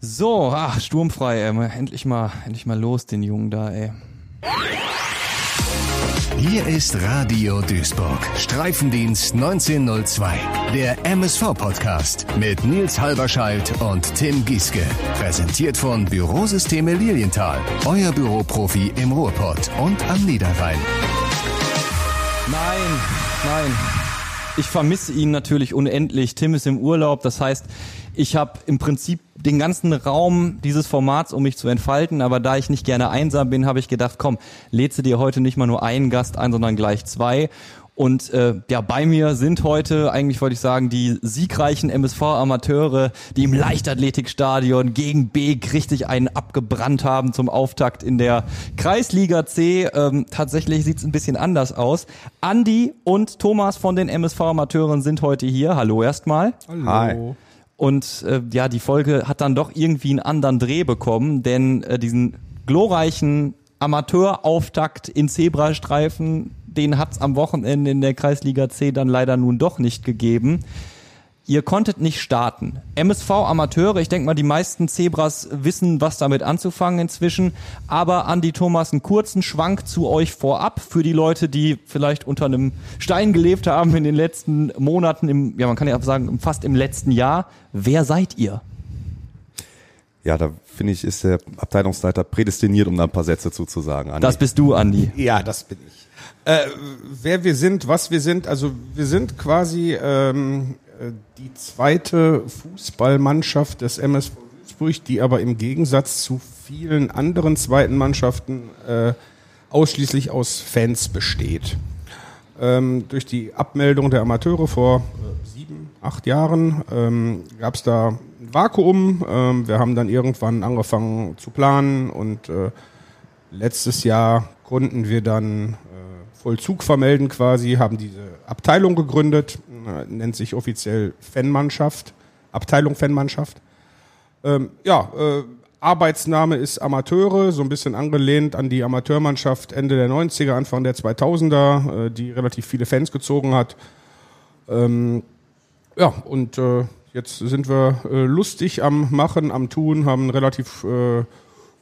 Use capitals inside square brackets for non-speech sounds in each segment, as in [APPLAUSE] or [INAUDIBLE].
So, ach, sturmfrei, ey. Endlich mal, endlich mal los, den Jungen da, ey. Hier ist Radio Duisburg. Streifendienst 1902. Der MSV-Podcast mit Nils Halberscheidt und Tim Gieske. Präsentiert von Bürosysteme Lilienthal. Euer Büroprofi im Ruhrpott und am Niederrhein. Nein, nein. Ich vermisse ihn natürlich unendlich. Tim ist im Urlaub, das heißt, ich habe im Prinzip den ganzen Raum dieses Formats, um mich zu entfalten, aber da ich nicht gerne einsam bin, habe ich gedacht, komm, lädst du dir heute nicht mal nur einen Gast ein, sondern gleich zwei. Und äh, ja, bei mir sind heute, eigentlich wollte ich sagen, die siegreichen MSV-Amateure, die im Leichtathletikstadion gegen Beek richtig einen abgebrannt haben zum Auftakt in der Kreisliga C. Ähm, tatsächlich sieht's ein bisschen anders aus. Andi und Thomas von den MSV-Amateuren sind heute hier. Hallo erstmal. Hallo. Hi. Und äh, ja, die Folge hat dann doch irgendwie einen anderen Dreh bekommen, denn äh, diesen glorreichen Amateurauftakt in Zebrastreifen, den hat's am Wochenende in der Kreisliga C dann leider nun doch nicht gegeben. Ihr konntet nicht starten. MSV Amateure, ich denke mal, die meisten Zebras wissen, was damit anzufangen inzwischen. Aber Andi Thomas, einen kurzen Schwank zu euch vorab für die Leute, die vielleicht unter einem Stein gelebt haben in den letzten Monaten, im, ja, man kann ja sagen, fast im letzten Jahr. Wer seid ihr? Ja, da finde ich, ist der Abteilungsleiter prädestiniert, um da ein paar Sätze zuzusagen. Andi. Das bist du, Andi. Ja, das bin ich. Äh, wer wir sind, was wir sind, also wir sind quasi ähm, äh, die zweite Fußballmannschaft des MSV Duisburg, die aber im Gegensatz zu vielen anderen zweiten Mannschaften äh, ausschließlich aus Fans besteht. Ähm, durch die Abmeldung der Amateure vor äh, sieben, acht Jahren ähm, gab es da ein Vakuum. Ähm, wir haben dann irgendwann angefangen zu planen und äh, letztes Jahr konnten wir dann Vollzug vermelden quasi, haben diese Abteilung gegründet nennt sich offiziell Fanmannschaft, Abteilung Fanmannschaft. Ähm, ja, äh, Arbeitsname ist Amateure, so ein bisschen angelehnt an die Amateurmannschaft Ende der 90er, Anfang der 2000er, äh, die relativ viele Fans gezogen hat. Ähm, ja, und äh, jetzt sind wir äh, lustig am Machen, am Tun, haben einen relativ äh,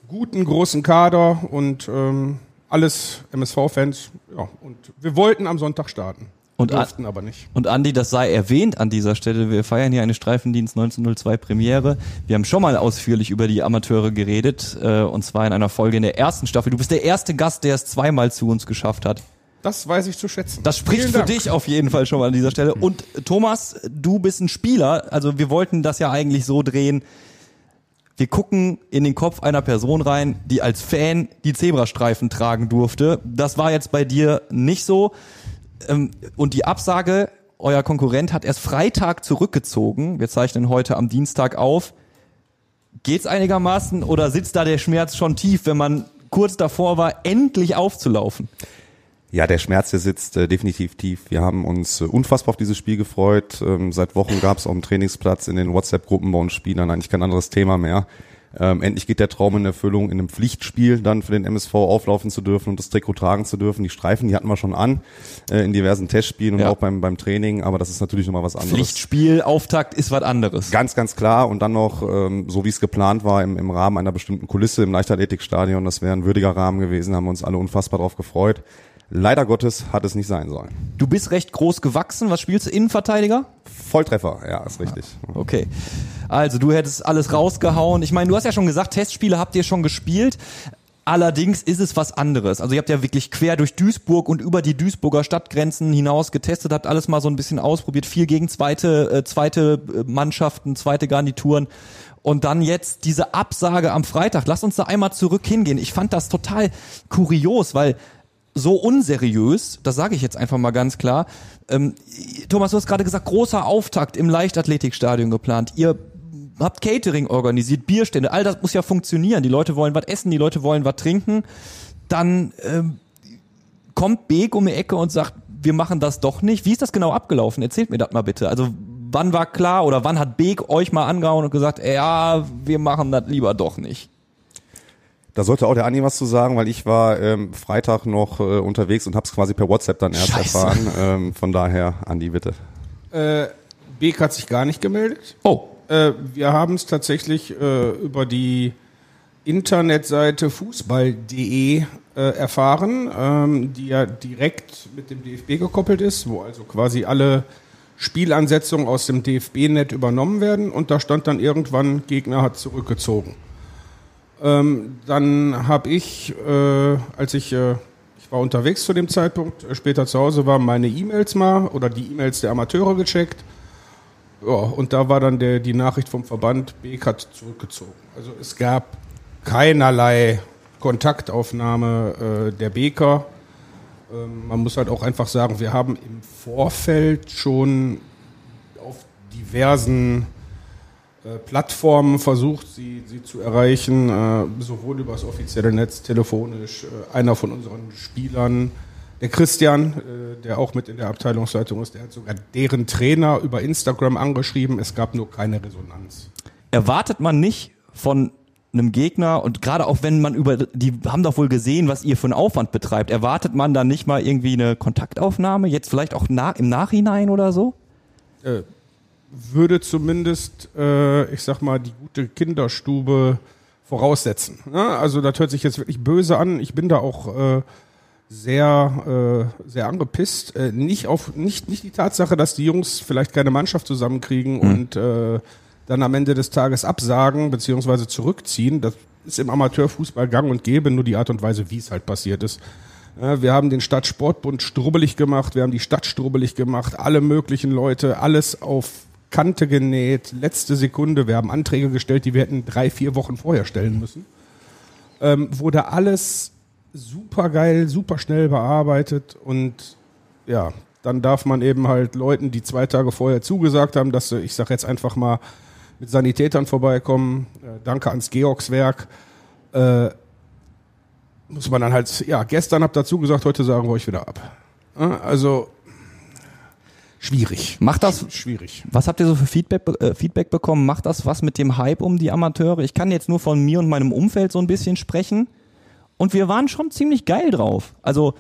guten, großen Kader und ähm, alles MSV-Fans. Ja, und wir wollten am Sonntag starten. Und, durften aber nicht. Und Andi, das sei erwähnt an dieser Stelle, wir feiern hier eine Streifendienst 1902 Premiere. Wir haben schon mal ausführlich über die Amateure geredet, äh, und zwar in einer Folge in der ersten Staffel. Du bist der erste Gast, der es zweimal zu uns geschafft hat. Das weiß ich zu schätzen. Das spricht Vielen für Dank. dich auf jeden Fall schon mal an dieser Stelle. Und Thomas, du bist ein Spieler. Also wir wollten das ja eigentlich so drehen. Wir gucken in den Kopf einer Person rein, die als Fan die Zebrastreifen tragen durfte. Das war jetzt bei dir nicht so. Ähm, und die Absage, euer Konkurrent hat erst Freitag zurückgezogen. Wir zeichnen heute am Dienstag auf. Geht's einigermaßen oder sitzt da der Schmerz schon tief, wenn man kurz davor war, endlich aufzulaufen? Ja, der Schmerz, der sitzt äh, definitiv tief. Wir haben uns äh, unfassbar auf dieses Spiel gefreut. Ähm, seit Wochen gab es auf dem Trainingsplatz in den WhatsApp-Gruppen bei uns Spielern eigentlich kein anderes Thema mehr. Ähm, endlich geht der Traum in Erfüllung, in einem Pflichtspiel dann für den MSV auflaufen zu dürfen und das Trikot tragen zu dürfen. Die Streifen, die hatten wir schon an äh, in diversen Testspielen und ja. auch beim, beim Training, aber das ist natürlich nochmal was anderes. Pflichtspiel, Auftakt ist was anderes. Ganz, ganz klar und dann noch, ähm, so wie es geplant war, im, im Rahmen einer bestimmten Kulisse im Leichtathletikstadion, das wäre ein würdiger Rahmen gewesen, haben wir uns alle unfassbar drauf gefreut. Leider Gottes hat es nicht sein sollen. Du bist recht groß gewachsen. Was spielst du? Innenverteidiger? Volltreffer, ja, ist richtig. Okay. Also du hättest alles rausgehauen. Ich meine, du hast ja schon gesagt, Testspiele habt ihr schon gespielt. Allerdings ist es was anderes. Also ihr habt ja wirklich quer durch Duisburg und über die Duisburger Stadtgrenzen hinaus getestet, habt alles mal so ein bisschen ausprobiert, viel gegen zweite, äh, zweite äh, Mannschaften, zweite Garnituren. Und dann jetzt diese Absage am Freitag. Lass uns da einmal zurück hingehen. Ich fand das total kurios, weil so unseriös, das sage ich jetzt einfach mal ganz klar. Ähm, Thomas, du hast gerade gesagt, großer Auftakt im Leichtathletikstadion geplant. Ihr habt Catering organisiert, Bierstände, all das muss ja funktionieren. Die Leute wollen was essen, die Leute wollen was trinken. Dann ähm, kommt Beek um die Ecke und sagt, wir machen das doch nicht. Wie ist das genau abgelaufen? Erzählt mir das mal bitte. Also wann war klar oder wann hat Beek euch mal angehauen und gesagt, ja, wir machen das lieber doch nicht? Da sollte auch der Andi was zu sagen, weil ich war ähm, Freitag noch äh, unterwegs und habe es quasi per WhatsApp dann erst Scheiße. erfahren. Ähm, von daher, Andi, bitte. Äh, Beek hat sich gar nicht gemeldet. Oh. Äh, wir haben es tatsächlich äh, über die Internetseite fußball.de äh, erfahren, ähm, die ja direkt mit dem DFB gekoppelt ist, wo also quasi alle Spielansetzungen aus dem DFB-Net übernommen werden und da stand dann irgendwann, Gegner hat zurückgezogen. Ähm, dann habe ich, äh, als ich, äh, ich war unterwegs zu dem Zeitpunkt, äh, später zu Hause war, meine E-Mails mal oder die E-Mails der Amateure gecheckt. Ja, und da war dann der, die Nachricht vom Verband, Beek hat zurückgezogen. Also es gab keinerlei Kontaktaufnahme äh, der Beker. Ähm, man muss halt auch einfach sagen, wir haben im Vorfeld schon auf diversen Plattformen versucht, sie, sie zu erreichen, äh, sowohl über das offizielle Netz, telefonisch. Äh, einer von unseren Spielern, der Christian, äh, der auch mit in der Abteilungsleitung ist, der hat sogar deren Trainer über Instagram angeschrieben. Es gab nur keine Resonanz. Erwartet man nicht von einem Gegner und gerade auch wenn man über, die haben doch wohl gesehen, was ihr für einen Aufwand betreibt, erwartet man dann nicht mal irgendwie eine Kontaktaufnahme, jetzt vielleicht auch na, im Nachhinein oder so? Äh, würde zumindest, äh, ich sag mal, die gute Kinderstube voraussetzen. Ja, also das hört sich jetzt wirklich böse an. Ich bin da auch äh, sehr, äh, sehr angepisst. Äh, nicht auf, nicht, nicht die Tatsache, dass die Jungs vielleicht keine Mannschaft zusammenkriegen Mhm. und äh, dann am Ende des Tages absagen beziehungsweise zurückziehen. Das ist im Amateurfußball gang und gäbe, nur die Art und Weise, wie es halt passiert ist. Wir haben den Stadtsportbund strubbelig gemacht, wir haben die Stadt strubbelig gemacht, alle möglichen Leute, alles auf Kante genäht, letzte Sekunde. Wir haben Anträge gestellt, die wir hätten drei, vier Wochen vorher stellen müssen. Ähm, wurde alles super geil, super schnell bearbeitet und ja, dann darf man eben halt Leuten, die zwei Tage vorher zugesagt haben, dass sie, ich sag jetzt einfach mal, mit Sanitätern vorbeikommen. Äh, danke ans Georgswerk. Äh, muss man dann halt, ja, gestern habt dazu gesagt, heute sagen wir euch wieder ab. Also schwierig. Macht das, Schwierig. was habt ihr so für Feedback, äh, Feedback bekommen? Macht das was mit dem Hype um die Amateure? Ich kann jetzt nur von mir und meinem Umfeld so ein bisschen sprechen. Und wir waren schon ziemlich geil drauf. Also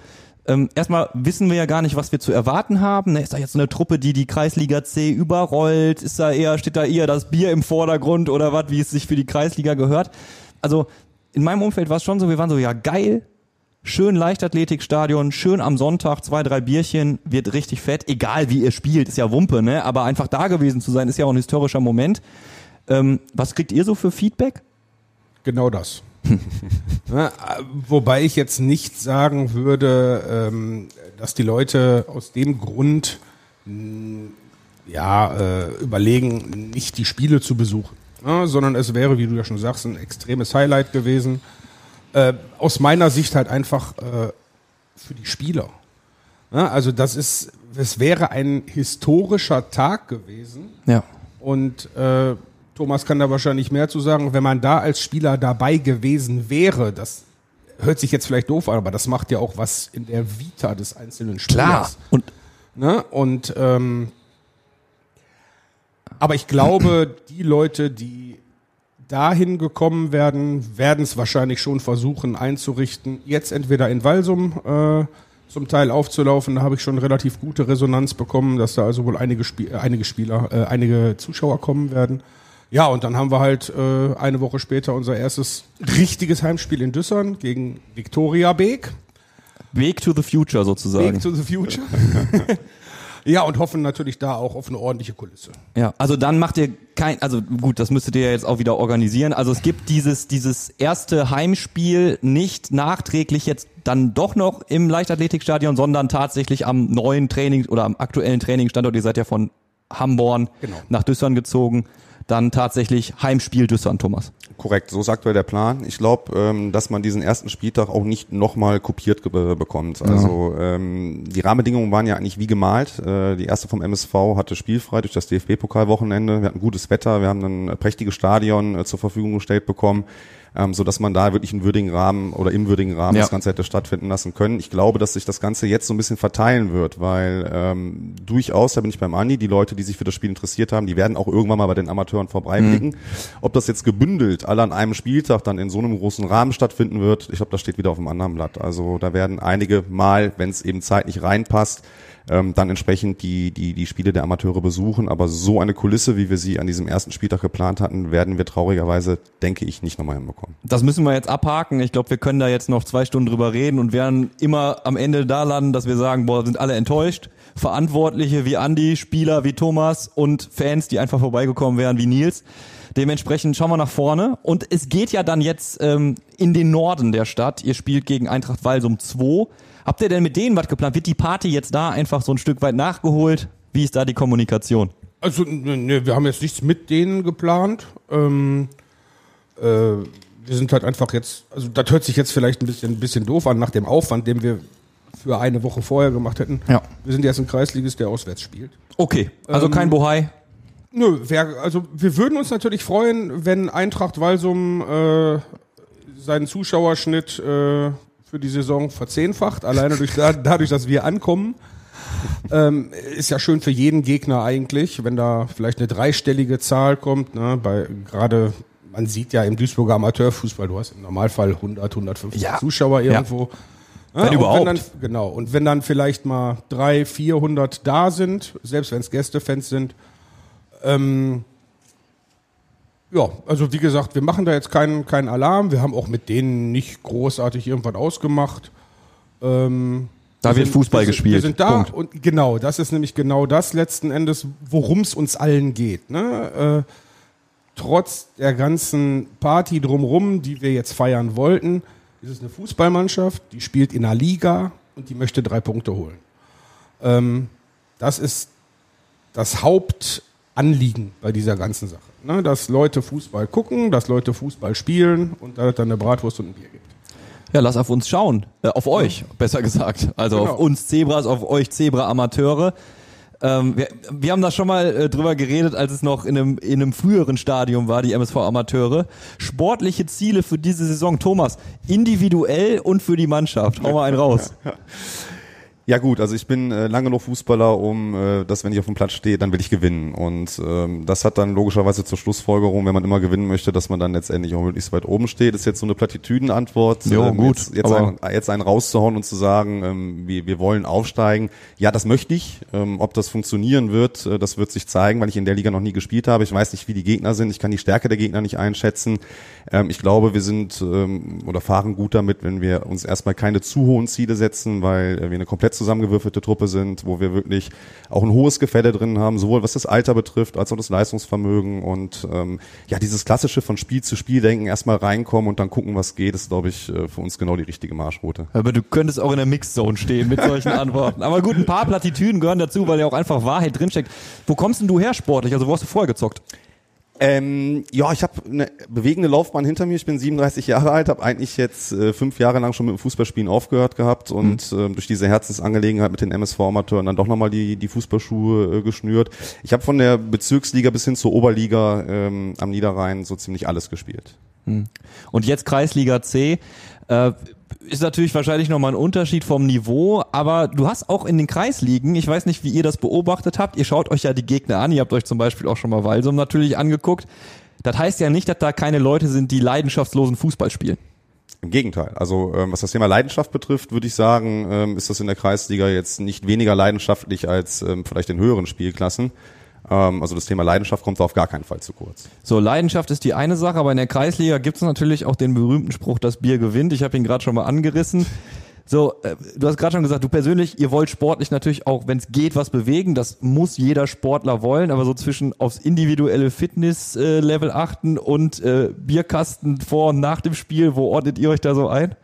ähm, erstmal wissen wir ja gar nicht, was wir zu erwarten haben. Ne, Ist da jetzt so eine Truppe, die die Kreisliga C überrollt? Ist da eher, steht da eher das Bier im Vordergrund oder was, wie es sich für die Kreisliga gehört? Also in meinem Umfeld war es schon so, wir waren so, ja geil, schön Leichtathletikstadion, schön am Sonntag, zwei, drei Bierchen, wird richtig fett, egal wie ihr spielt, ist ja Wumpe, ne? Aber einfach da gewesen zu sein, ist ja auch ein historischer Moment. Ähm, was kriegt ihr so für Feedback? Genau das. Ja, [LAUGHS] äh, wobei ich jetzt nicht sagen würde, ähm, dass die Leute aus dem Grund mh, ja, äh, überlegen, nicht die Spiele zu besuchen, ja, sondern es wäre, wie du ja schon sagst, ein extremes Highlight gewesen. Äh, aus meiner Sicht halt einfach äh, für die Spieler. Ja, also das ist, es wäre ein historischer Tag gewesen. Ja. Und äh, Thomas kann da wahrscheinlich mehr zu sagen, wenn man da als Spieler dabei gewesen wäre, das hört sich jetzt vielleicht doof an, aber das macht ja auch was in der Vita des einzelnen Spielers. Und Ne? Und ähm, aber ich glaube, die Leute, die dahin gekommen werden, werden es wahrscheinlich schon versuchen einzurichten. Jetzt entweder in Walsum äh, zum Teil aufzulaufen, da habe ich schon relativ gute Resonanz bekommen, dass da also wohl einige, Spie einige Spieler, äh, einige Zuschauer kommen werden. Ja, und dann haben wir halt äh, eine Woche später unser erstes richtiges Heimspiel in Düssern gegen Viktoria Beek. Weg to the future sozusagen. Weg to the Future. [LAUGHS] ja, und hoffen natürlich da auch auf eine ordentliche Kulisse. Ja, also dann macht ihr kein, also gut, das müsstet ihr ja jetzt auch wieder organisieren. Also es gibt dieses, dieses erste Heimspiel nicht nachträglich jetzt dann doch noch im Leichtathletikstadion, sondern tatsächlich am neuen Training oder am aktuellen Trainingsstandort. Ihr seid ja von Hamborn Genau. nach Düssern gezogen. Dann tatsächlich Heimspiel Düssern, Thomas. Korrekt, so ist aktuell der Plan. Ich glaube, ähm, dass man diesen ersten Spieltag auch nicht nochmal kopiert ge- bekommt. Also ähm, die Rahmenbedingungen waren ja eigentlich wie gemalt. Äh, die erste vom MSV hatte spielfrei durch das DFB-Pokalwochenende. Wir hatten gutes Wetter, wir haben ein äh, prächtiges Stadion äh, zur Verfügung gestellt bekommen, ähm, so dass man da wirklich einen würdigen Rahmen oder im würdigen Rahmen Ja. das Ganze hätte stattfinden lassen können. Ich glaube, dass sich das Ganze jetzt so ein bisschen verteilen wird, weil ähm, durchaus, da bin ich beim Andi, die Leute, die sich für das Spiel interessiert haben, die werden auch irgendwann mal bei den Amateuren vorbeiblicken. Ob das jetzt gebündelt alle an einem Spieltag dann in so einem großen Rahmen stattfinden wird, ich glaube, das steht wieder auf einem anderen Blatt. Also da werden einige mal, wenn es eben zeitlich reinpasst, ähm, dann entsprechend die, die, die Spiele der Amateure besuchen. Aber so eine Kulisse, wie wir sie an diesem ersten Spieltag geplant hatten, werden wir traurigerweise, denke ich, nicht nochmal hinbekommen. Das müssen wir jetzt abhaken. Ich glaube, wir können da jetzt noch zwei Stunden drüber reden und werden immer am Ende da landen, dass wir sagen, boah, sind alle enttäuscht. Verantwortliche wie Andi, Spieler wie Thomas und Fans, die einfach vorbeigekommen wären wie Nils. Dementsprechend schauen wir nach vorne. Und es geht ja dann jetzt ähm, in den Norden der Stadt. Ihr spielt gegen Eintracht Walsum 2. Habt ihr denn mit denen was geplant? Wird die Party jetzt da einfach so ein Stück weit nachgeholt? Wie ist da die Kommunikation? Also, ne, wir haben jetzt nichts mit denen geplant. Ähm, äh, wir sind halt einfach jetzt, also das hört sich jetzt vielleicht ein bisschen, ein bisschen doof an nach dem Aufwand, den wir für eine Woche vorher gemacht hätten. Ja. Wir sind jetzt ein Kreisligist, der auswärts spielt. Okay, also Ähm, kein Bohai. Nö, wär, also wir würden uns natürlich freuen, wenn Eintracht Walsum äh, seinen Zuschauerschnitt äh, für die Saison verzehnfacht, alleine durch, da, dadurch, dass wir ankommen. Ähm, ist ja schön für jeden Gegner eigentlich, wenn da vielleicht eine dreistellige Zahl kommt. Ne? Bei gerade man sieht ja im Duisburger Amateurfußball, du hast im Normalfall 100, 150 Ja. Zuschauer Ja. irgendwo. Ja, Wenn und überhaupt. dann, genau. Und wenn dann vielleicht mal drei, 400 da sind, selbst wenn es Gästefans sind, ähm, ja, also wie gesagt, wir machen da jetzt keinen keinen Alarm. Wir haben auch mit denen nicht großartig irgendwas ausgemacht. Ähm, Da wir wird sind- Fußball wir gespielt. Wir sind da Punkt. und genau, das ist nämlich genau das letzten Endes, worum es uns allen geht. Ne? Äh, trotz der ganzen Party drumrum, die wir jetzt feiern wollten, ist es eine Fußballmannschaft, die spielt in einer Liga und die möchte drei Punkte holen. Ähm, das ist das Hauptanliegen bei dieser ganzen Sache. Ne? Dass Leute Fußball gucken, dass Leute Fußball spielen und da es dann eine Bratwurst und ein Bier gibt. Ja, lass auf uns schauen. Äh, auf euch, besser gesagt. Also Genau. auf uns Zebras, auf euch Zebra-Amateure. Ähm, wir, wir haben da schon mal äh, drüber geredet, als es noch in einem, in einem früheren Stadium war, die MSV-Amateure. Sportliche Ziele für diese Saison, Thomas, individuell und für die Mannschaft. Hau mal einen raus. Ja gut, also ich bin äh, lange genug Fußballer, um äh, dass wenn ich auf dem Platz stehe, dann will ich gewinnen. Und ähm, das hat dann logischerweise zur Schlussfolgerung, wenn man immer gewinnen möchte, dass man dann letztendlich auch möglichst weit oben steht. Das ist jetzt so eine Plattitüdenantwort. Jo, ähm, gut, Jetzt, jetzt, einen, jetzt einen rauszuhauen und zu sagen, ähm, wir, wir wollen aufsteigen. Ja, das möchte ich. Ähm, ob das funktionieren wird, äh, das wird sich zeigen, weil ich in der Liga noch nie gespielt habe. Ich weiß nicht, wie die Gegner sind. Ich kann die Stärke der Gegner nicht einschätzen. Ähm, ich glaube, wir sind ähm, oder fahren gut damit, wenn wir uns erstmal keine zu hohen Ziele setzen, weil äh, wir eine komplett zusammengewürfelte Truppe sind, wo wir wirklich auch ein hohes Gefälle drin haben, sowohl was das Alter betrifft, als auch das Leistungsvermögen und ähm, ja, dieses klassische von Spiel zu Spiel denken, erstmal reinkommen und dann gucken, was geht, ist, glaube ich, äh, für uns genau die richtige Marschroute. Aber du könntest auch in der Mixzone stehen mit solchen [LAUGHS] Antworten. Aber gut, ein paar Plattitüden gehören dazu, weil ja auch einfach Wahrheit drinsteckt. Wo kommst denn du her sportlich? Also wo hast du vorher gezockt? Ähm, ja, ich habe eine bewegende Laufbahn hinter mir. Ich bin 37 Jahre alt, habe eigentlich jetzt äh, fünf Jahre lang schon mit dem Fußballspielen aufgehört gehabt und ähm, durch diese Herzensangelegenheit mit den MSV-Amateuren dann doch nochmal die, die Fußballschuhe äh, geschnürt. Ich habe von der Bezirksliga bis hin zur Oberliga ähm, am Niederrhein so ziemlich alles gespielt. Und jetzt Kreisliga C. Äh, ist natürlich wahrscheinlich nochmal ein Unterschied vom Niveau, aber du hast auch in den Kreisligen, ich weiß nicht, wie ihr das beobachtet habt, ihr schaut euch ja die Gegner an, ihr habt euch zum Beispiel auch schon mal Walsum natürlich angeguckt. Das heißt ja nicht, dass da keine Leute sind, die leidenschaftslosen Fußball spielen. Im Gegenteil. Also ähm, was das Thema Leidenschaft betrifft, würde ich sagen, ähm, ist das in der Kreisliga jetzt nicht weniger leidenschaftlich als ähm, vielleicht in höheren Spielklassen. Ähm, also das Thema Leidenschaft kommt da auf gar keinen Fall zu kurz. So, Leidenschaft ist die eine Sache, aber in der Kreisliga gibt es natürlich auch den berühmten Spruch, das Bier gewinnt. Ich habe ihn gerade schon mal angerissen. So, äh, du hast gerade schon gesagt, du persönlich, ihr wollt sportlich natürlich auch, wenn es geht, was bewegen. Das muss jeder Sportler wollen, aber so zwischen aufs individuelle Fitness-Level achten und äh, Bierkasten vor und nach dem Spiel, wo ordnet ihr euch da so ein?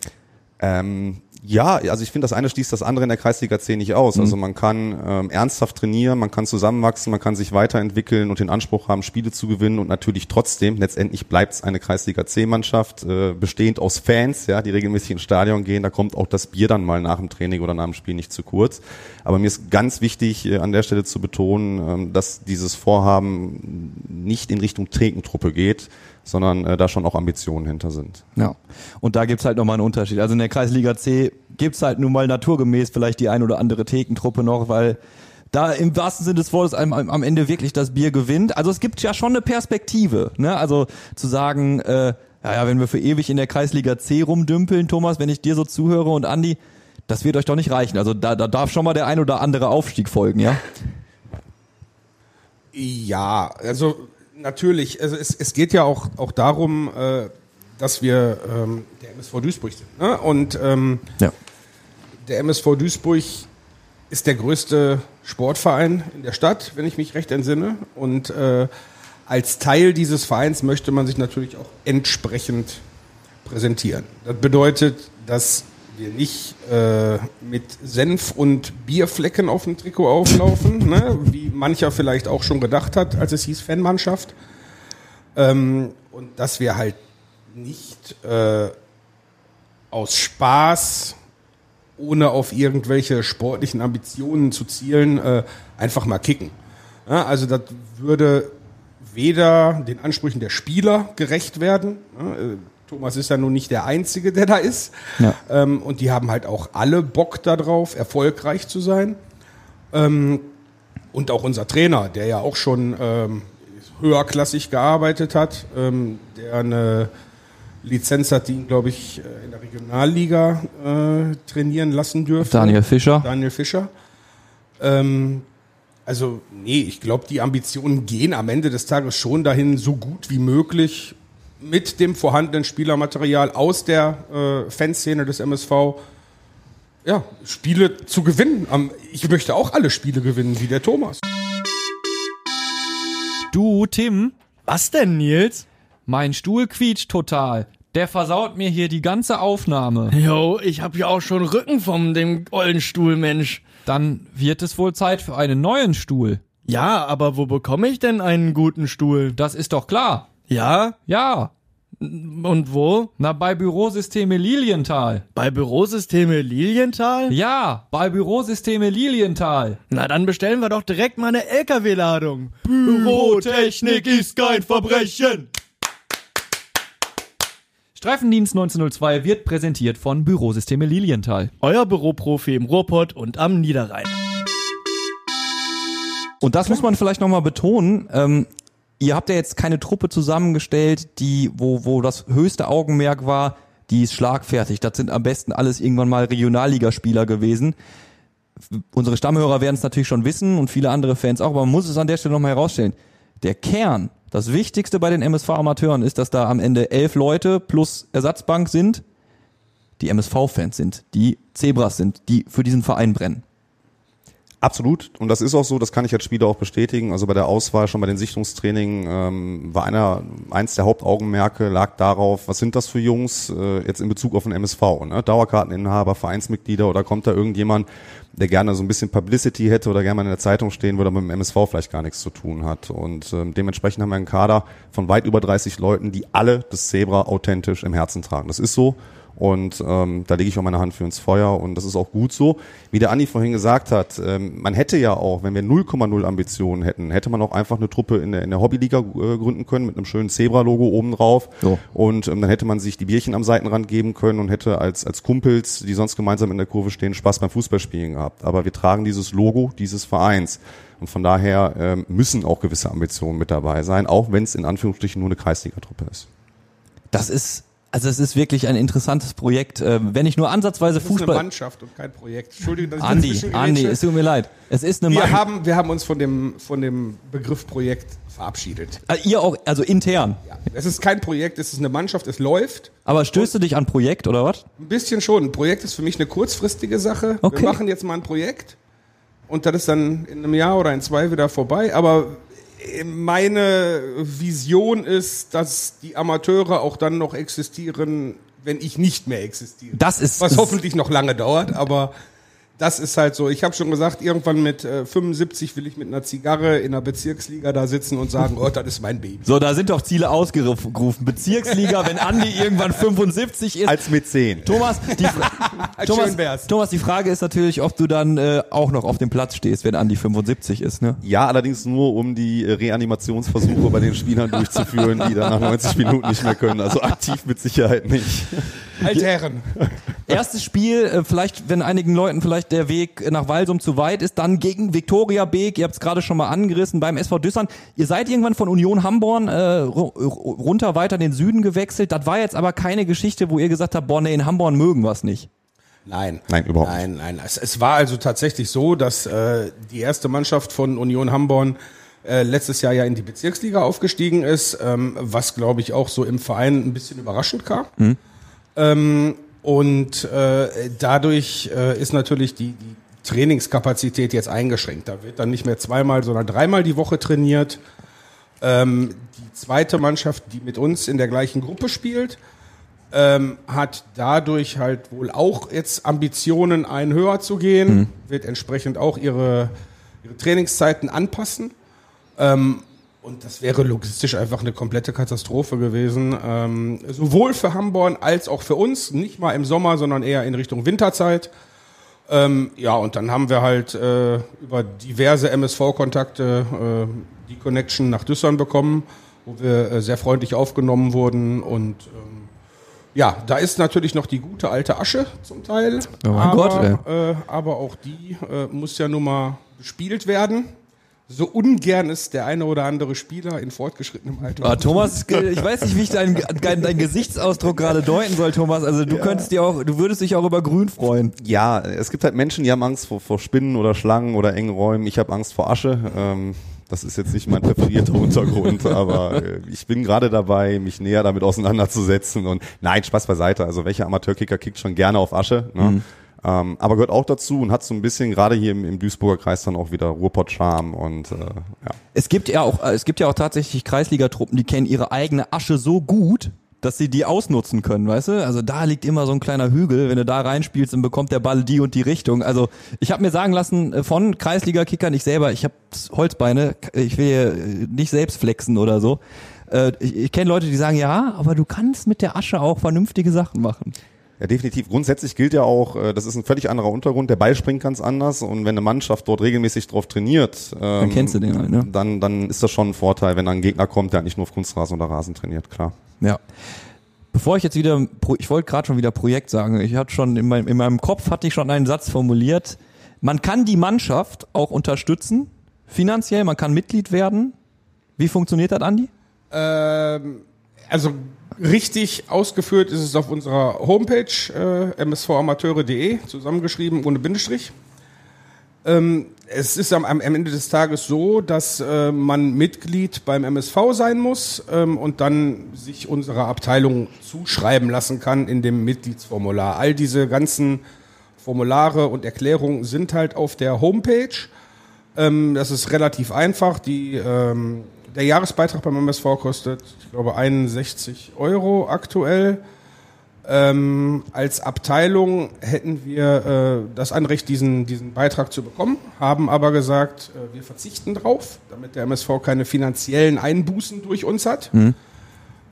Ähm, ja, also ich finde, das eine schließt das andere in der Kreisliga C nicht aus. Also man kann ähm, ernsthaft trainieren, man kann zusammenwachsen, man kann sich weiterentwickeln und den Anspruch haben, Spiele zu gewinnen und natürlich trotzdem, letztendlich bleibt es eine Kreisliga C-Mannschaft, äh, bestehend aus Fans, ja, die regelmäßig ins Stadion gehen. Da kommt auch das Bier dann mal nach dem Training oder nach dem Spiel nicht zu kurz. Aber mir ist ganz wichtig, äh, an der Stelle zu betonen, ähm, dass dieses Vorhaben nicht in Richtung Thekentruppe geht, sondern äh, da schon auch Ambitionen hinter sind. Ja. Und da gibt's halt nochmal einen Unterschied. Also in der Kreisliga C gibt's halt nun mal naturgemäß vielleicht die ein oder andere Thekentruppe noch, weil da im wahrsten Sinne des Wortes am, am Ende wirklich das Bier gewinnt. Also es gibt ja schon eine Perspektive. Ne? Also zu sagen, äh, ja, ja, wenn wir für ewig in der Kreisliga C rumdümpeln, Thomas, wenn ich dir so zuhöre und Andi, Das wird euch doch nicht reichen. Also da, da darf schon mal der ein oder andere Aufstieg folgen, ja? Ja, also natürlich, also es, es geht ja auch, auch darum, äh, dass wir ähm, der MSV Duisburg sind. Ne? Und ähm, Ja. der MSV Duisburg ist der größte Sportverein in der Stadt, wenn ich mich recht entsinne. Und äh, als Teil dieses Vereins möchte man sich natürlich auch entsprechend präsentieren. Das bedeutet, dass wir nicht äh, mit Senf und Bierflecken auf dem Trikot auflaufen, ne? wie mancher vielleicht auch schon gedacht hat, als es hieß Fanmannschaft. Ähm, und dass wir halt nicht äh, aus Spaß, ohne auf irgendwelche sportlichen Ambitionen zu zielen, äh, einfach mal kicken. Ja, also das würde weder den Ansprüchen der Spieler gerecht werden. Ja, äh, Thomas ist ja nun nicht der Einzige, der da ist. Ja. Ähm, und die haben halt auch alle Bock darauf, erfolgreich zu sein. Ähm, und auch unser Trainer, der ja auch schon ähm, höherklassig gearbeitet hat, ähm, der eine Lizenz hat, die ihn, glaube ich, äh, in der Regionalliga äh, trainieren lassen dürfte. Daniel Fischer. Daniel Fischer. Ähm, also, nee, ich glaube, die Ambitionen gehen am Ende des Tages schon dahin, so gut wie möglich mit dem vorhandenen Spielermaterial aus der äh, Fanszene des MSV ja, Spiele zu gewinnen. Am- Ich möchte auch alle Spiele gewinnen, wie der Thomas. Du, Tim, Was denn, Nils? mein Stuhl quietscht total. Der versaut mir hier die ganze Aufnahme. Jo, ich hab ja auch schon Rücken vom dem ollen Stuhl, Mensch. Dann wird es wohl Zeit für einen neuen Stuhl. Ja, aber wo bekomme ich denn einen guten Stuhl? Das ist doch klar. Ja? Ja. Und wo? Na, bei Bürosysteme Lilienthal. Bei Bürosysteme Lilienthal? Ja, bei Bürosysteme Lilienthal. Na, dann bestellen wir doch direkt mal eine LKW-Ladung. Bürotechnik ist kein Verbrechen. Streifendienst 1902 wird präsentiert von Bürosysteme Lilienthal. Euer Büroprofi im Ruhrpott und am Niederrhein. Und das muss man vielleicht nochmal betonen. Ähm, ihr habt ja jetzt keine Truppe zusammengestellt, die, wo, wo das höchste Augenmerk war, die ist schlagfertig. Das sind am besten alles irgendwann mal Regionalligaspieler gewesen. Unsere Stammhörer werden es natürlich schon wissen und viele andere Fans auch, aber man muss es an der Stelle nochmal herausstellen. Der Kern, das Wichtigste bei den MSV-Amateuren ist, dass da am Ende elf Leute plus Ersatzbank sind, die MSV-Fans sind, die Zebras sind, die für diesen Verein brennen. Absolut. Und das ist auch so, das kann ich als Spieler auch bestätigen. Also bei der Auswahl, schon bei den Sichtungstraining, ähm, war einer, eins der Hauptaugenmerke lag darauf, was sind das für Jungs äh, jetzt in Bezug auf den MSV? Ne? Dauerkarteninhaber, Vereinsmitglieder oder kommt da irgendjemand, der gerne so ein bisschen Publicity hätte oder gerne mal in der Zeitung stehen würde, aber mit dem MSV vielleicht gar nichts zu tun hat. Und ähm, dementsprechend haben wir einen Kader von weit über 30 Leuten, die alle das Zebra authentisch im Herzen tragen. Das ist so. Und ähm, da lege ich auch meine Hand für ins Feuer und das ist auch gut so. Wie der Andi vorhin gesagt hat, ähm, man hätte ja auch, wenn wir 0,0 Ambitionen hätten, hätte man auch einfach eine Truppe in der, in der Hobbyliga äh, gründen können mit einem schönen Zebra-Logo oben drauf. So. Und ähm, dann hätte man sich die Bierchen am Seitenrand geben können und hätte als, als Kumpels, die sonst gemeinsam in der Kurve stehen, Spaß beim Fußballspielen gehabt. Aber wir tragen dieses Logo dieses Vereins. Und von daher ähm, müssen auch gewisse Ambitionen mit dabei sein, auch wenn es in Anführungsstrichen nur eine Kreisliga-Truppe ist. Das ist, also es ist wirklich ein interessantes Projekt. Äh, wenn ich nur ansatzweise Das ist eine Fußball. Mannschaft und kein Projekt. Entschuldigung, dass ich Andi, Andi, es tut mir leid. Es ist eine wir Mannschaft. haben, wir haben uns von dem, von dem Begriff Projekt verabschiedet. Äh, ihr auch, also intern. Ja. Es ist kein Projekt, es ist eine Mannschaft, es läuft. Aber stößt du dich an Projekt oder was? Ein bisschen schon. Ein Projekt ist für mich eine kurzfristige Sache. Okay. Wir machen jetzt mal ein Projekt und das ist dann in einem Jahr oder in zwei wieder vorbei. Aber meine Vision ist, dass die Amateure auch dann noch existieren, wenn ich nicht mehr existiere. Das ist- Was hoffentlich noch lange dauert, aber das ist halt so. Ich habe schon gesagt, irgendwann mit äh, 75 will ich mit einer Zigarre in einer Bezirksliga da sitzen und sagen, oh, das ist mein Baby. So, da sind doch Ziele ausgerufen. Bezirksliga, wenn Andi irgendwann 75 ist. Als mit 10. Thomas, die, [LAUGHS] Thomas. Thomas, die Frage ist natürlich, ob du dann äh, auch noch auf dem Platz stehst, wenn Andi 75 ist, ne? Ja, allerdings nur, um die äh, Reanimationsversuche bei den Spielern durchzuführen, die dann nach 90 Minuten nicht mehr können. Also aktiv mit Sicherheit nicht. [LAUGHS] Altherren. [LAUGHS] Erstes Spiel, äh, vielleicht, wenn einigen Leuten vielleicht der Weg nach Walsum zu weit ist, dann gegen Viktoria Beek, ihr habt es gerade schon mal angerissen, beim SV Düssern. Ihr seid irgendwann von Union Hamborn äh, ru- ru- runter weiter in den Süden gewechselt. Das war jetzt aber keine Geschichte, wo ihr gesagt habt, boah, nee, in Hamborn mögen wir es nicht. Nein. Nein, überhaupt Nein, nein. Es, es war also tatsächlich so, dass äh, die erste Mannschaft von Union Hamborn äh, letztes Jahr ja in die Bezirksliga aufgestiegen ist, ähm, was glaube ich auch so im Verein ein bisschen überraschend kam. Ähm, und äh, dadurch äh, ist natürlich die, die Trainingskapazität jetzt eingeschränkt. Da wird dann nicht mehr zweimal, sondern dreimal die Woche trainiert. Ähm, die zweite Mannschaft, die mit uns in der gleichen Gruppe spielt, ähm, hat dadurch halt wohl auch jetzt Ambitionen, einen höher zu gehen, wird entsprechend auch ihre, ihre Trainingszeiten anpassen. Ähm, und das wäre logistisch einfach eine komplette Katastrophe gewesen. Ähm, sowohl für Hamborn als auch für uns. Nicht mal im Sommer, sondern eher in Richtung Winterzeit. Ähm, ja, und dann haben wir halt äh, über diverse MSV-Kontakte äh, die Connection nach Düssern bekommen, wo wir äh, sehr freundlich aufgenommen wurden. Und ähm, ja, da ist natürlich noch die gute alte Asche zum Teil. Oh mein aber, Gott, äh, aber auch die äh, muss ja nun mal bespielt werden. So ungern ist der eine oder andere Spieler in fortgeschrittenem Alter. Ah, Thomas, ich weiß nicht, wie ich deinen dein, dein Gesichtsausdruck gerade deuten soll, Thomas. Also du könntest dir auch, du würdest dich auch über Grün freuen. Ja, es gibt halt Menschen, die haben Angst vor, vor Spinnen oder Schlangen oder engen Räumen. Ich habe Angst vor Asche. Ähm, das ist jetzt nicht mein präferierter [LAUGHS] Untergrund, aber äh, ich bin gerade dabei, mich näher damit auseinanderzusetzen. Und nein, Spaß beiseite. Also welcher Amateurkicker kickt schon gerne auf Asche? Ne? Ähm, aber gehört auch dazu und hat so ein bisschen gerade hier im, im Duisburger Kreis dann auch wieder Ruhrpott-Charme und äh, ja. Es gibt ja auch, es gibt ja auch tatsächlich Kreisligatruppen, die kennen ihre eigene Asche so gut, dass sie die ausnutzen können, weißt du? Also da liegt immer so ein kleiner Hügel, wenn du da reinspielst, dann bekommt der Ball die und die Richtung. Also ich habe mir sagen lassen äh, von Kreisliga-Kickern, ich selber, ich habe Holzbeine, ich will äh, nicht selbst flexen oder so. Äh, Ich, ich kenne Leute, die sagen, ja, aber du kannst mit der Asche auch vernünftige Sachen machen. Ja, definitiv. Grundsätzlich gilt ja auch, äh, das ist ein völlig anderer Untergrund. Der Ball springt ganz anders und wenn eine Mannschaft dort regelmäßig drauf trainiert, ähm, kennst du den halt, ne? Dann, dann ist das schon ein Vorteil, wenn da ein Gegner kommt, der nicht nur auf Kunstrasen oder Rasen trainiert, klar. Ja. Bevor ich jetzt wieder, Pro- ich wollte gerade schon wieder Projekt sagen. Ich hatte schon in meinem, in meinem Kopf hatte ich schon einen Satz formuliert. Man kann die Mannschaft auch unterstützen, finanziell. Man kann Mitglied werden. Wie funktioniert das, Andi? Ähm, also richtig ausgeführt ist es auf unserer Homepage äh, msvamateure.de, zusammengeschrieben ohne Bindestrich. Ähm, es ist am, am Ende des Tages so, dass äh, man Mitglied beim MSV sein muss ähm, und dann sich unserer Abteilung zuschreiben lassen kann in dem Mitgliedsformular. All diese ganzen Formulare und Erklärungen sind halt auf der Homepage. Ähm, das ist relativ einfach. Die, ähm, der Jahresbeitrag beim MSV kostet, ich glaube, 61 Euro aktuell. Ähm, als Abteilung hätten wir äh, das Anrecht, diesen, diesen Beitrag zu bekommen, haben aber gesagt, äh, wir verzichten drauf, damit der MSV keine finanziellen Einbußen durch uns hat.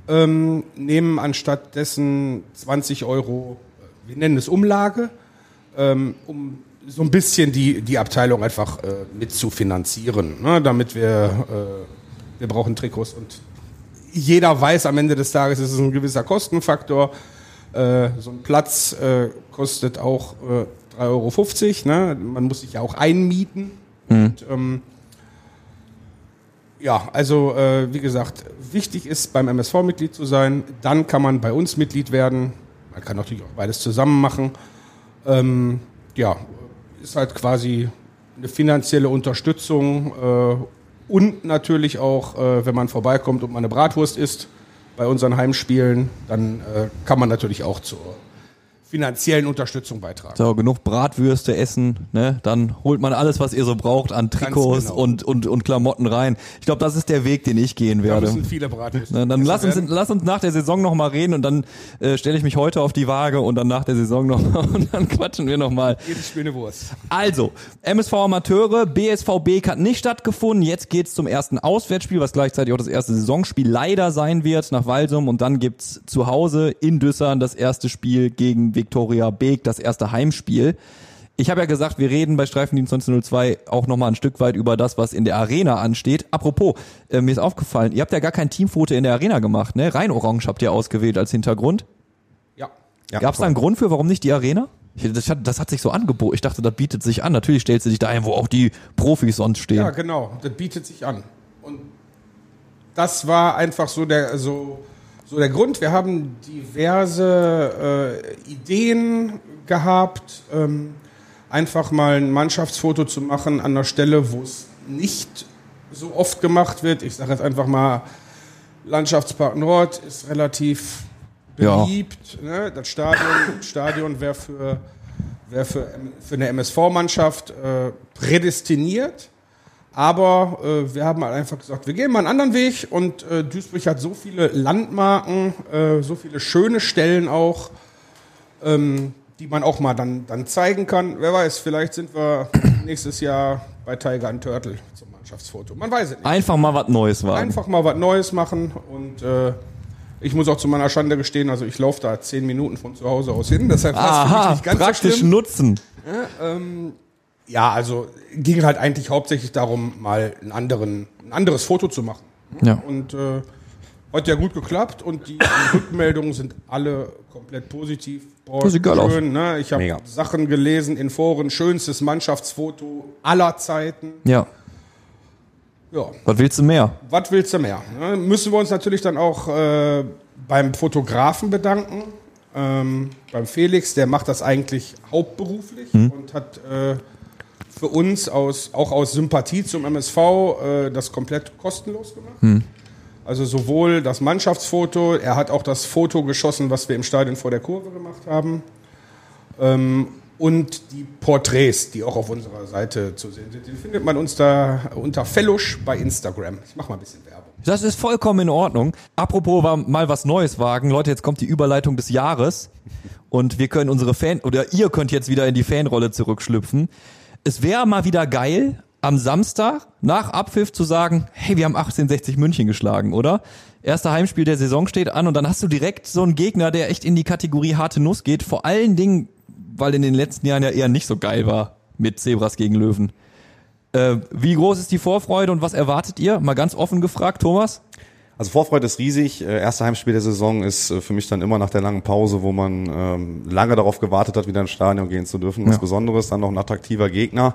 Ähm, nehmen anstatt dessen 20 Euro, äh, wir nennen es Umlage, ähm, um so ein bisschen die, die Abteilung einfach äh, mit zu finanzieren, ne, damit wir, äh, wir brauchen Trikots und jeder weiß am Ende des Tages, ist es ein gewisser Kostenfaktor. Äh, so ein Platz äh, kostet auch äh, 3,50 Euro. Ne? Man muss sich ja auch einmieten. Und, ähm, ja, also äh, wie gesagt, wichtig ist beim MSV Mitglied zu sein. Dann kann man bei uns Mitglied werden. Man kann natürlich auch beides zusammen machen. Ähm, ja, ist halt quasi eine finanzielle Unterstützung äh, und natürlich auch, äh, wenn man vorbeikommt und mal eine Bratwurst isst bei unseren Heimspielen, dann äh, kann man natürlich auch zur finanziellen Unterstützung beitragen. So, genug Bratwürste essen, ne? Dann holt man alles, was ihr so braucht an Trikots genau. und, und, und Klamotten rein. Ich glaube, das ist der Weg, den ich gehen Da werde. müssen viele Bratwürste. Na, dann lass uns, werden. lass uns nach der Saison noch mal reden und dann äh, stelle ich mich heute auf die Waage und dann nach der Saison noch mal [LAUGHS] und dann quatschen wir noch mal. Jedes Spiel eine Wurst. Also, MSV Amateure, BSVB hat nicht stattgefunden. Jetzt geht's zum ersten Auswärtsspiel, was gleichzeitig auch das erste Saisonspiel leider sein wird nach Walsum. Und dann gibt's zu Hause in Düssern das erste Spiel gegen Viktoria Beek, das erste Heimspiel. Ich habe ja gesagt, wir reden bei Streifendienst 1902 auch noch mal ein Stück weit über das, was in der Arena ansteht. Apropos, äh, mir ist aufgefallen, ihr habt ja gar kein Teamfoto in der Arena gemacht, ne? Rein orange habt ihr ausgewählt als Hintergrund. Ja. Ja, Gab es da einen Grund für, warum nicht die Arena? Ich, das, hat, das hat sich so angeboten. Ich dachte, das bietet sich an. Natürlich stellst du dich da ein, wo auch die Profis sonst stehen. Ja, genau. Das bietet sich an. Und das war einfach so der, so, so der Grund. Wir haben diverse äh, Ideen gehabt, ähm, einfach mal ein Mannschaftsfoto zu machen an der Stelle, wo es nicht so oft gemacht wird. Ich sage jetzt einfach mal, Landschaftspark Nord ist relativ Ja. beliebt. Ne? Das Stadion, Stadion wäre für, wär für, für eine MSV-Mannschaft äh, prädestiniert. Aber äh, wir haben halt einfach gesagt, wir gehen mal einen anderen Weg und äh, Duisburg hat so viele Landmarken, äh, so viele schöne Stellen auch, ähm, die man auch mal dann, dann zeigen kann. Wer weiß, vielleicht sind wir [CLEARS THROAT] nächstes Jahr bei Tiger and Turtle zum Mannschaftsfoto. Man weiß es nicht. Einfach mal was Neues wagen. Einfach mal was Neues machen und äh, ich muss auch zu meiner Schande gestehen, also ich laufe da zehn Minuten von zu Hause aus hin. Deshalb Aha, nicht ganz so praktisch schlimm. nutzen. Ja, also ging halt eigentlich hauptsächlich darum, mal einen anderen, ein anderes Foto zu machen. Ja. Und äh, hat ja gut geklappt und die [COUGHS] Rückmeldungen sind alle komplett positiv. Boah, Das sieht geil aus. ne? Ich habe. Sachen gelesen in Foren, schönstes Mannschaftsfoto aller Zeiten. Ja. Ja, Was willst du mehr? was willst du mehr? Ne? Müssen wir uns natürlich dann auch äh, beim Fotografen bedanken. Ähm, beim Felix, der macht das eigentlich hauptberuflich und hat äh, für uns aus, auch aus Sympathie zum MSV äh, das komplett kostenlos gemacht. Also sowohl das Mannschaftsfoto, er hat auch das Foto geschossen, was wir im Stadion vor der Kurve gemacht haben. Ähm, und die Porträts, die auch auf unserer Seite zu sehen sind, die findet man uns da unter Fellusch bei Instagram. Ich mache mal ein bisschen Werbung. Das ist vollkommen in Ordnung. Apropos mal was Neues wagen. Leute, jetzt kommt die Überleitung des Jahres und wir können unsere Fan oder ihr könnt jetzt wieder in die Fanrolle zurückschlüpfen. Es wäre mal wieder geil, am Samstag nach Abpfiff zu sagen, hey, wir haben 1860 München geschlagen, oder? Erster Heimspiel der Saison steht an und dann hast du direkt so einen Gegner, der echt in die Kategorie harte Nuss geht. Vor allen Dingen, weil in den letzten Jahren ja eher nicht so geil war mit Zebras gegen Löwen. Äh, wie groß ist die Vorfreude und was erwartet ihr? Mal ganz offen gefragt, Thomas. Also Vorfreude ist riesig. Äh, Erste Heimspiel der Saison ist äh, für mich dann immer nach der langen Pause, wo man ähm, lange darauf gewartet hat, wieder ins Stadion gehen zu dürfen. Was Ja. Besonderes, dann noch ein attraktiver Gegner.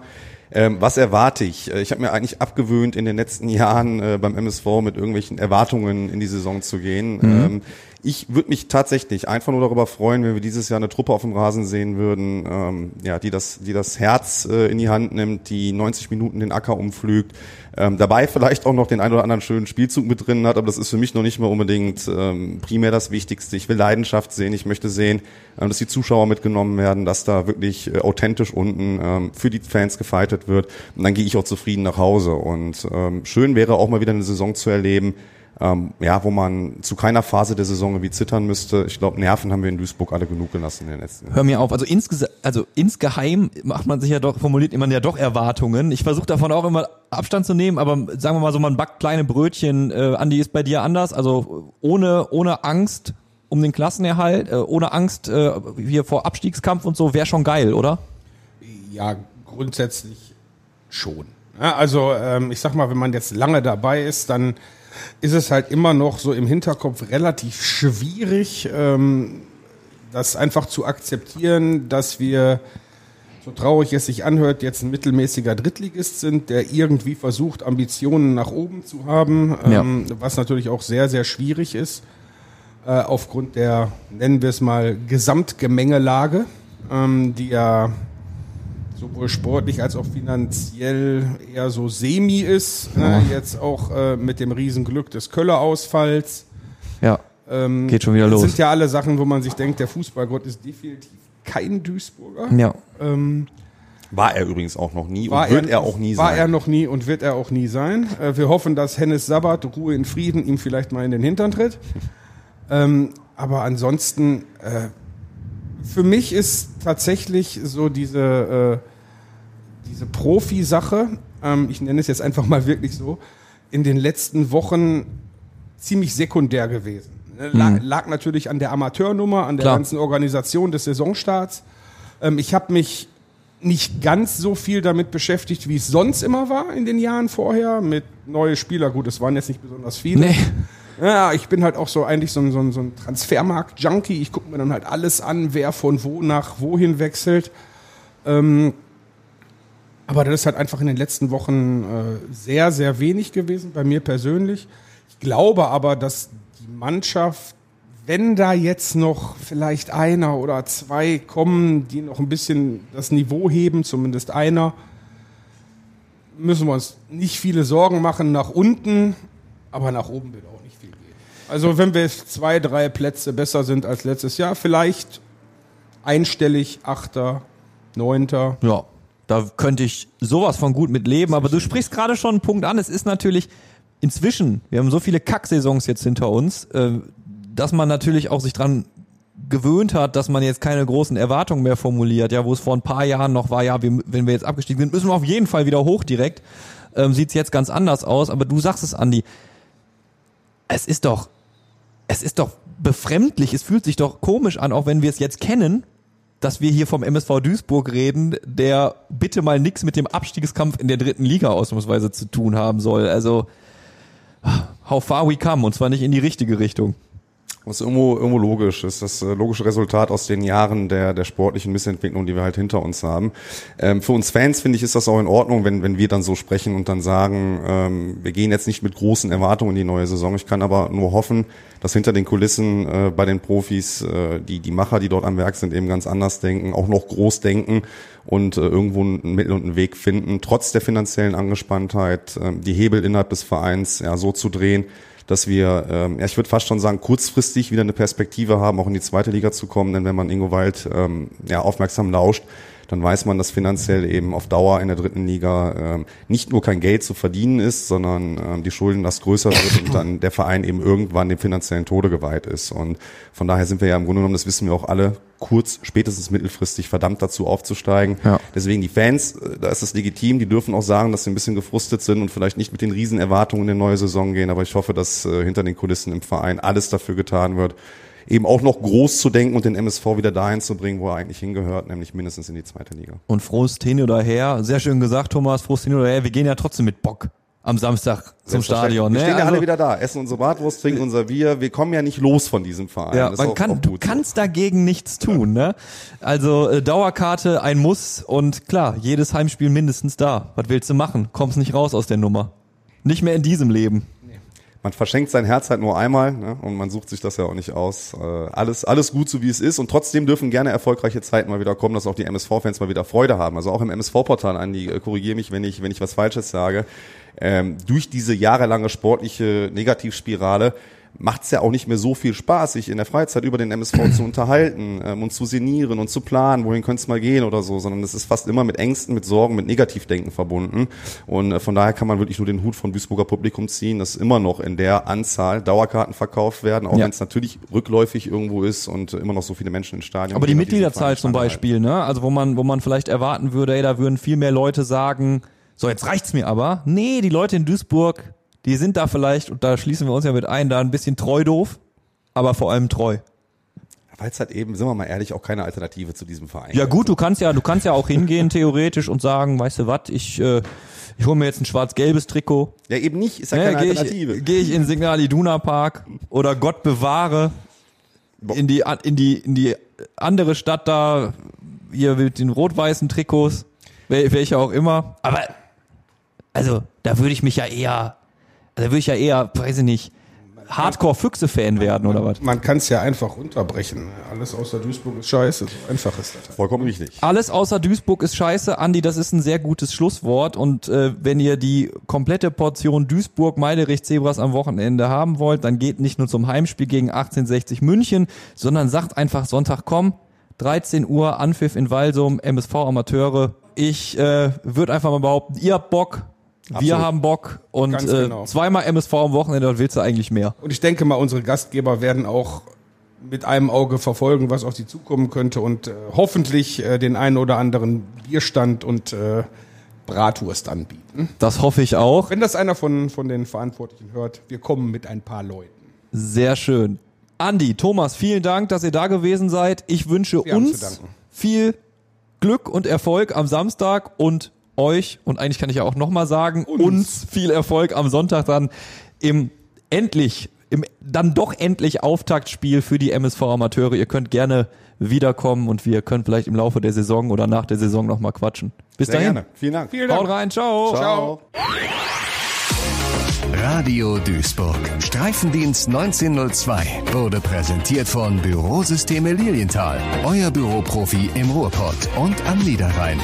Ähm, was erwarte ich? Äh, Ich habe mir eigentlich abgewöhnt, in den letzten Jahren äh, beim MSV mit irgendwelchen Erwartungen in die Saison zu gehen. Ähm, ich würde mich tatsächlich einfach nur darüber freuen, wenn wir dieses Jahr eine Truppe auf dem Rasen sehen würden, ähm, ja, die das, die das Herz äh, in die Hand nimmt, die 90 Minuten den Acker umflügt, ähm, dabei vielleicht auch noch den ein oder anderen schönen Spielzug mit drin hat, aber das ist für mich noch nicht mal unbedingt ähm, primär das Wichtigste. Ich will Leidenschaft sehen, ich möchte sehen, ähm, dass die Zuschauer mitgenommen werden, dass da wirklich äh, authentisch unten ähm, für die Fans gefightet wird und dann gehe ich auch zufrieden nach Hause und ähm, schön wäre auch mal wieder eine Saison zu erleben, ähm, ja, wo man zu keiner Phase der Saison irgendwie zittern müsste. Ich glaube, Nerven haben wir in Duisburg alle genug gelassen in den letzten Jahren. Hör mir auf. Also, insgesa also insgeheim macht man sich ja doch, formuliert man ja doch Erwartungen. Ich versuche davon auch immer Abstand zu nehmen, aber sagen wir mal so, man backt kleine Brötchen. Äh, Andi ist bei dir anders. Also ohne, ohne Angst um den Klassenerhalt, äh, ohne Angst äh, hier vor Abstiegskampf und so, wäre schon geil, oder? Ja, grundsätzlich schon. Ja, also ähm, ich sag mal, wenn man jetzt lange dabei ist, dann ist es halt immer noch so im Hinterkopf relativ schwierig, ähm, das einfach zu akzeptieren, dass wir, so traurig es sich anhört, jetzt ein mittelmäßiger Drittligist sind, der irgendwie versucht, Ambitionen nach oben zu haben, ähm, was natürlich auch sehr, sehr schwierig ist, äh, aufgrund der, nennen wir es mal, Gesamtgemengelage, ähm, die ja sowohl sportlich als auch finanziell eher so semi ist. Ne? Jetzt auch äh, mit dem Riesenglück des Köller-Ausfalls. Ja. Ähm, Geht schon wieder das los. sind ja alle Sachen, wo man sich denkt, der Fußballgott ist definitiv kein Duisburger. Ja. Ähm, War er übrigens auch noch nie war und wird er, auch nie war sein. er noch nie und wird er auch nie sein. Äh, wir hoffen, dass Hennes Sabbat, Ruhe in Frieden, ihm vielleicht mal in den Hintern tritt. ähm, aber ansonsten, äh, für mich ist tatsächlich so diese, äh, diese Profi-Sache, ähm, ich nenne es jetzt einfach mal wirklich so, in den letzten Wochen ziemlich sekundär gewesen. Ne, Lag, lag natürlich an der Amateurnummer, an der Klar. ganzen Organisation des Saisonstarts. Ähm, ich habe mich nicht ganz so viel damit beschäftigt, wie es sonst immer war in den Jahren vorher, mit neue Spieler. Gut, es waren jetzt nicht besonders viele. Nee. Ja, ich bin halt auch so eigentlich so ein, so ein, so ein Transfermarkt-Junkie. Ich gucke mir dann halt alles an, wer von wo nach wohin wechselt. Ähm, aber das ist halt einfach in den letzten Wochen äh, sehr, sehr wenig gewesen, bei mir persönlich. Ich glaube aber, dass die Mannschaft wenn da jetzt noch vielleicht einer oder zwei kommen, die noch ein bisschen das Niveau heben, zumindest einer, müssen wir uns nicht viele Sorgen machen nach unten, aber nach oben wird auch. Also wenn wir zwei, drei Plätze besser sind als letztes Jahr, vielleicht einstellig, Achter, Neunter. Ja, da könnte ich sowas von gut mit leben, aber du sprichst gerade schon einen Punkt an. Es ist natürlich inzwischen, wir haben so viele Kacksaisons jetzt hinter uns, äh, dass man natürlich auch sich dran gewöhnt hat, dass man jetzt keine großen Erwartungen mehr formuliert, ja, wo es vor ein paar Jahren noch war, ja, wir, wenn wir jetzt abgestiegen sind, müssen wir auf jeden Fall wieder hoch direkt. Ähm, Sieht jetzt ganz anders aus, aber du sagst es, Andi, es ist doch, es ist doch befremdlich, es fühlt sich doch komisch an, auch wenn wir es jetzt kennen, dass wir hier vom MSV Duisburg reden, der bitte mal nichts mit dem Abstiegskampf in der dritten Liga ausnahmsweise zu tun haben soll. Also, how far we come, und zwar nicht in die richtige Richtung. Was irgendwo, irgendwo logisch ist, das äh, logische Resultat aus den Jahren der, der sportlichen Missentwicklung, die wir halt hinter uns haben. Ähm, für uns Fans, finde ich, ist das auch in Ordnung, wenn, wenn wir dann so sprechen und dann sagen, ähm, wir gehen jetzt nicht mit großen Erwartungen in die neue Saison. Ich kann aber nur hoffen, dass hinter den Kulissen äh, bei den Profis äh, die, die Macher, die dort am Werk sind, eben ganz anders denken, auch noch groß denken und äh, irgendwo ein Mittel und einen Weg finden, trotz der finanziellen Angespanntheit, äh, die Hebel innerhalb des Vereins ja, so zu drehen, dass wir, ähm, ja, ich würde fast schon sagen, kurzfristig wieder eine Perspektive haben, auch in die zweite Liga zu kommen. Denn wenn man Ingo Wald ähm, ja, aufmerksam lauscht, dann weiß man, dass finanziell eben auf Dauer in der dritten Liga ähm, nicht nur kein Geld zu verdienen ist, sondern ähm, die Schulden das größer wird und dann der Verein eben irgendwann dem finanziellen Tode geweiht ist. Und von daher sind wir ja im Grunde genommen, das wissen wir auch alle, kurz, spätestens mittelfristig verdammt dazu aufzusteigen. Ja. Deswegen die Fans, äh, da ist es legitim, die dürfen auch sagen, dass sie ein bisschen gefrustet sind und vielleicht nicht mit den riesen Erwartungen in die neue Saison gehen, aber ich hoffe, dass äh, hinter den Kulissen im Verein alles dafür getan wird, eben auch noch groß zu denken und den MSV wieder dahin zu bringen, wo er eigentlich hingehört, nämlich mindestens in die zweite Liga. Und frohes hin oder her, sehr schön gesagt, Thomas, frohes hin oder her, wir gehen ja trotzdem mit Bock am Samstag zum Stadion. Wir Ne? stehen ja Also- alle wieder da, essen unsere Bratwurst, trinken unser Bier. Wir kommen ja nicht los von diesem Verein. Ja, Das man auch- kann, auch du kannst dagegen nichts tun, ne? Also äh, Dauerkarte ein Muss und klar, jedes Heimspiel mindestens da. Was willst du machen? Kommst nicht raus aus der Nummer. Nicht mehr in diesem Leben. Man verschenkt sein Herz halt nur einmal ne? und man sucht sich das ja auch nicht aus. Äh, alles, alles gut, so wie es ist. Und trotzdem dürfen gerne erfolgreiche Zeiten mal wieder kommen, dass auch die MSV-Fans mal wieder Freude haben. Also auch im MSV-Portal, Andi, äh, korrigiere mich, wenn ich, wenn ich was Falsches sage. Ähm, durch diese jahrelange sportliche Negativspirale macht's ja auch nicht mehr so viel Spaß, sich in der Freizeit über den MSV zu [CLEARS THROAT] unterhalten ähm, und zu sinnieren und zu planen, wohin könnte es mal gehen oder so, sondern es ist fast immer mit Ängsten, mit Sorgen, mit Negativdenken verbunden. Und äh, von daher kann man wirklich nur den Hut von Duisburger Publikum ziehen, dass immer noch in der Anzahl Dauerkarten verkauft werden, auch Ja. wenn es natürlich rückläufig irgendwo ist und äh, immer noch so viele Menschen ins Stadion Aber die Mitgliederzahl zum. Beispiel, ne? Also wo man, wo man vielleicht erwarten würde, ey, da würden viel mehr Leute sagen, so jetzt reicht's mir aber. Nee, die Leute in Duisburg, die sind da vielleicht, und da schließen wir uns ja mit ein, da ein bisschen treu doof, aber vor allem treu. Weil es halt eben, sind wir mal ehrlich, auch keine Alternative zu diesem Verein Ja gut, du kannst ja, du kannst ja auch hingehen [LAUGHS] theoretisch und sagen, weißt du was, ich, äh, ich hole mir jetzt ein schwarz-gelbes Trikot. Ja, eben nicht, ist ja Ja, keine gehe Alternative. ich, geh ich in Signal Iduna Park oder Gott bewahre in die, in die, in die andere Stadt da, hier mit den rot-weißen Trikots, wel- welche auch immer. Aber, also, da würde ich mich ja eher, da würde ich ja eher, weiß ich nicht, Hardcore-Füchse-Fan werden oder was? Man kann es ja einfach runterbrechen. Alles außer Duisburg ist scheiße. So einfach ist das. Vollkommen richtig. Alles außer Duisburg ist scheiße. Andi, das ist ein sehr gutes Schlusswort. Und äh, wenn ihr die komplette Portion Duisburg Meiderich Zebras am Wochenende haben wollt, dann geht nicht nur zum Heimspiel gegen 1860 München, sondern sagt einfach Sonntag komm, 13 Uhr Anpfiff in Walsum, MSV Amateure. Ich äh, würde einfach mal behaupten, ihr habt Bock, wir Absolut. haben Bock und Ganz äh, genau. zweimal MSV am Wochenende, was willst du eigentlich mehr? Und ich denke mal, unsere Gastgeber werden auch mit einem Auge verfolgen, was auf sie zukommen könnte und äh, hoffentlich äh, den einen oder anderen Bierstand und äh, Bratwurst anbieten. Das hoffe ich auch. Wenn das einer von, von den Verantwortlichen hört, wir kommen mit ein paar Leuten. Sehr schön. Andi, Thomas, vielen Dank, dass ihr da gewesen seid. Ich wünsche Wir uns viel Glück und Erfolg am Samstag und euch, und eigentlich kann ich ja auch nochmal sagen, uns. viel Erfolg am Sonntag dann im endlich, im dann doch endlich Auftaktspiel für die MSV Amateure. Ihr könnt gerne wiederkommen und wir können vielleicht im Laufe der Saison oder nach der Saison nochmal quatschen. Bis Sehr dahin. gerne. Vielen Dank. Vielen Haut Dank. rein, ciao. Ciao. Radio Duisburg. Streifendienst 1902 wurde präsentiert von Bürosysteme Lilienthal. Euer Büroprofi im Ruhrpott und am Niederrhein.